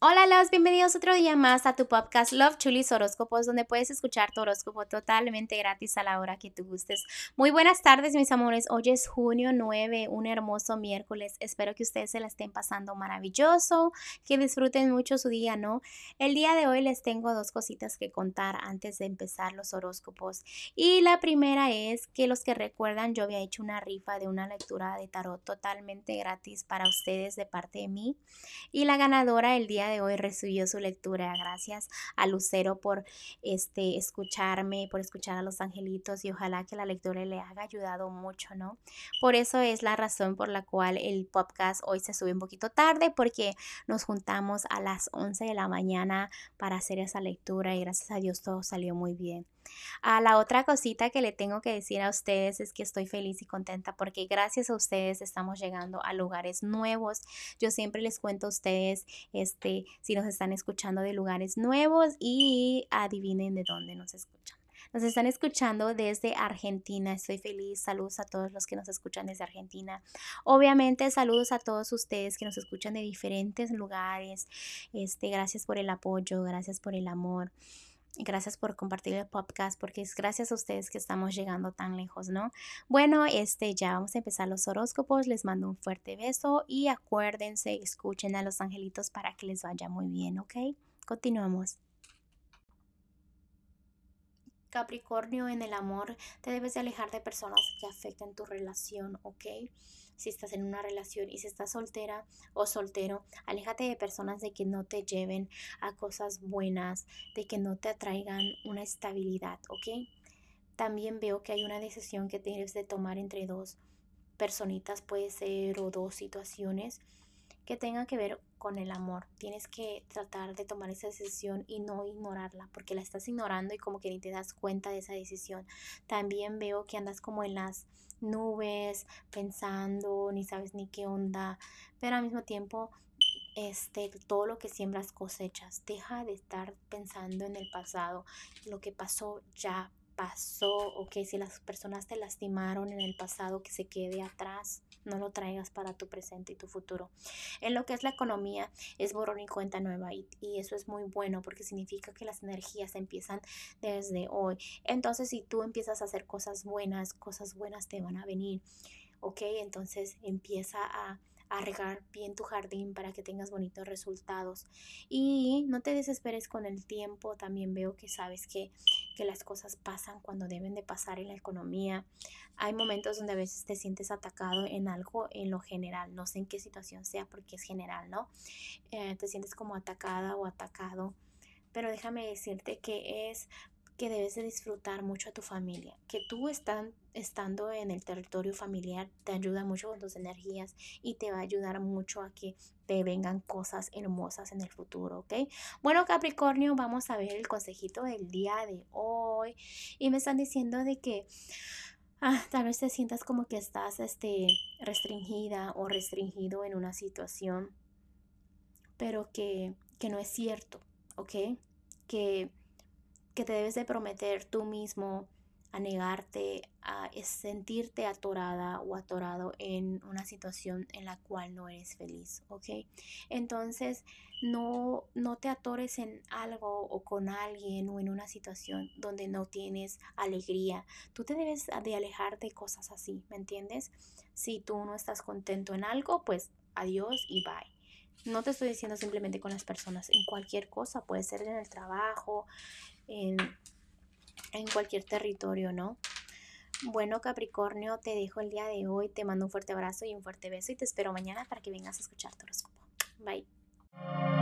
Hola, los bienvenidos otro día más a tu podcast Love Chulis Horóscopos, donde puedes escuchar tu horóscopo totalmente gratis a la hora que tú gustes. Muy buenas tardes, mis amores. Hoy es junio 9, un hermoso miércoles. Espero que ustedes se la estén pasando maravilloso, que disfruten mucho su día, ¿no? El día de hoy les tengo dos cositas que contar antes de empezar los horóscopos. Y la primera es que los que recuerdan, yo había hecho una rifa de una lectura de tarot totalmente gratis para ustedes de parte de mí. Y la ganadora el día de hoy recibió su lectura. Gracias a Lucero por este, escucharme, por escuchar a los angelitos y ojalá que la lectura le haya ayudado mucho, ¿no? Por eso es la razón por la cual el podcast hoy se sube un poquito tarde porque nos juntamos a las 11 de la mañana para hacer esa lectura y gracias a Dios todo salió muy bien. A la otra cosita que le tengo que decir a ustedes es que estoy feliz y contenta porque gracias a ustedes estamos llegando a lugares nuevos. Yo siempre les cuento a ustedes este si nos están escuchando de lugares nuevos y adivinen de dónde nos escuchan. Nos están escuchando desde Argentina. Estoy feliz. Saludos a todos los que nos escuchan desde Argentina. Obviamente, saludos a todos ustedes que nos escuchan de diferentes lugares. Este, gracias por el apoyo, gracias por el amor. Gracias por compartir el podcast porque es gracias a ustedes que estamos llegando tan lejos, ¿no? Bueno, este ya vamos a empezar los horóscopos. Les mando un fuerte beso y acuérdense, escuchen a los angelitos para que les vaya muy bien, ¿ok? Continuamos. Capricornio, en el amor te debes de alejar de personas que afecten tu relación, ¿ok? Si estás en una relación y si estás soltera o soltero, aléjate de personas de que no te lleven a cosas buenas, de que no te atraigan una estabilidad, ¿ok? También veo que hay una decisión que tienes de tomar entre dos personitas, puede ser, o dos situaciones que tengan que ver con el amor. Tienes que tratar de tomar esa decisión y no ignorarla, porque la estás ignorando y como que ni te das cuenta de esa decisión. También veo que andas como en las nubes, pensando, ni sabes ni qué onda, pero al mismo tiempo este, todo lo que siembras cosechas. Deja de estar pensando en el pasado. Lo que pasó ya pasó o que si las personas te lastimaron en el pasado, que se quede atrás, no lo traigas para tu presente y tu futuro. En lo que es la economía, es borrón y cuenta nueva y, y eso es muy bueno porque significa que las energías empiezan desde hoy. Entonces, si tú empiezas a hacer cosas buenas, cosas buenas te van a venir. ¿ok? Entonces empieza a a regar bien tu jardín para que tengas bonitos resultados. Y no te desesperes con el tiempo, también veo que sabes que, que las cosas pasan cuando deben de pasar en la economía. Hay momentos donde a veces te sientes atacado en algo en lo general, no sé en qué situación sea porque es general, ¿no? Eh, te sientes como atacada o atacado. Pero déjame decirte que es que debes de disfrutar mucho a tu familia, que tú están, estando en el territorio familiar te ayuda mucho con tus energías y te va a ayudar mucho a que te vengan cosas hermosas en el futuro, ¿ok? Bueno, Capricornio, vamos a ver el consejito del día de hoy y me están diciendo de que ah, tal vez te sientas como que estás este, restringida o restringido en una situación, pero que, que no es cierto, ¿ok? Que que te debes de prometer tú mismo a negarte a sentirte atorada o atorado en una situación en la cual no eres feliz, ¿ok? Entonces, no, no te atores en algo o con alguien o en una situación donde no tienes alegría. Tú te debes de alejar de cosas así, ¿me entiendes? Si tú no estás contento en algo, pues adiós y bye. No te estoy diciendo simplemente con las personas, en cualquier cosa, puede ser en el trabajo, en, cualquier territorio, ¿no? Bueno, Capricornio, te dejo el día de hoy. Te mando un fuerte abrazo y un fuerte beso y te espero mañana para que vengas a escuchar tu horóscopo. Bye.